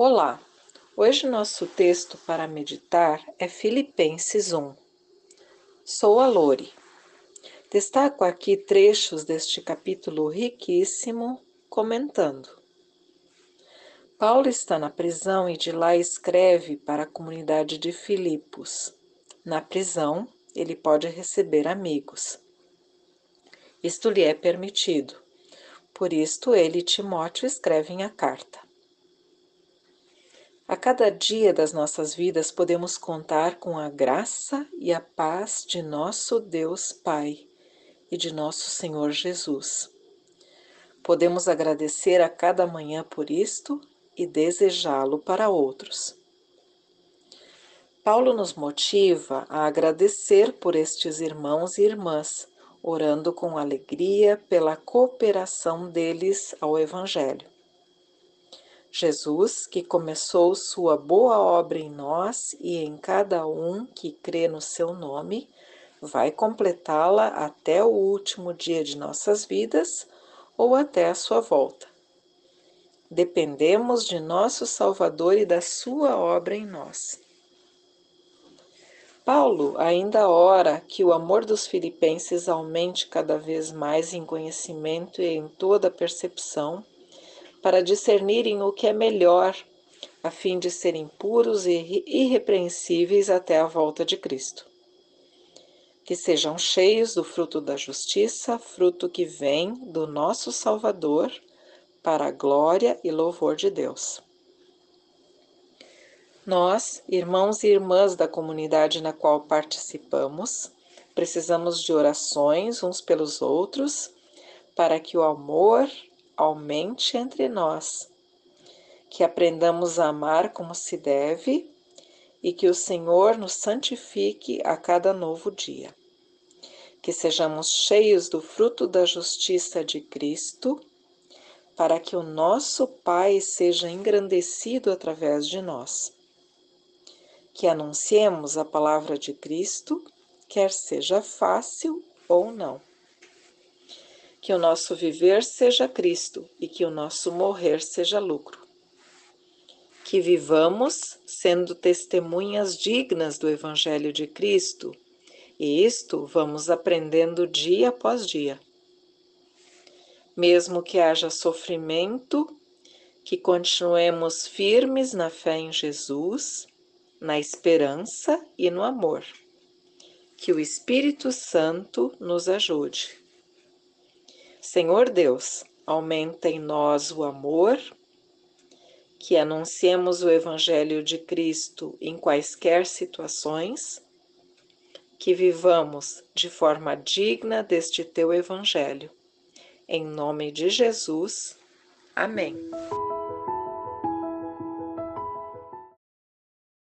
Olá! Hoje nosso texto para meditar é Filipenses 1. Sou a Lore. Destaco aqui trechos deste capítulo riquíssimo, comentando. Paulo está na prisão e de lá escreve para a comunidade de Filipos. Na prisão, ele pode receber amigos. Isto lhe é permitido. Por isto, ele, Timóteo, escrevem a carta. A cada dia das nossas vidas podemos contar com a graça e a paz de nosso Deus Pai e de nosso Senhor Jesus. Podemos agradecer a cada manhã por isto e desejá-lo para outros. Paulo nos motiva a agradecer por estes irmãos e irmãs, orando com alegria pela cooperação deles ao Evangelho. Jesus, que começou sua boa obra em nós e em cada um que crê no seu nome, vai completá-la até o último dia de nossas vidas ou até a sua volta. Dependemos de nosso Salvador e da sua obra em nós. Paulo ainda ora que o amor dos filipenses aumente cada vez mais em conhecimento e em toda percepção para discernirem o que é melhor, a fim de serem puros e irrepreensíveis até a volta de Cristo. Que sejam cheios do fruto da justiça, fruto que vem do nosso Salvador, para a glória e louvor de Deus. Nós, irmãos e irmãs da comunidade na qual participamos, precisamos de orações uns pelos outros para que o amor aumente entre nós, que aprendamos a amar como se deve e que o Senhor nos santifique a cada novo dia. Que sejamos cheios do fruto da justiça de Cristo, para que o nosso Pai seja engrandecido através de nós. Que anunciemos a palavra de Cristo, quer seja fácil ou não que o nosso viver seja Cristo e que o nosso morrer seja lucro. Que vivamos sendo testemunhas dignas do Evangelho de Cristo, e isto vamos aprendendo dia após dia. Mesmo que haja sofrimento, que continuemos firmes na fé em Jesus, na esperança e no amor. Que o Espírito Santo nos ajude. Senhor Deus, aumenta em nós o amor, que anunciemos o Evangelho de Cristo em quaisquer situações, que vivamos de forma digna deste teu Evangelho. Em nome de Jesus. Amém.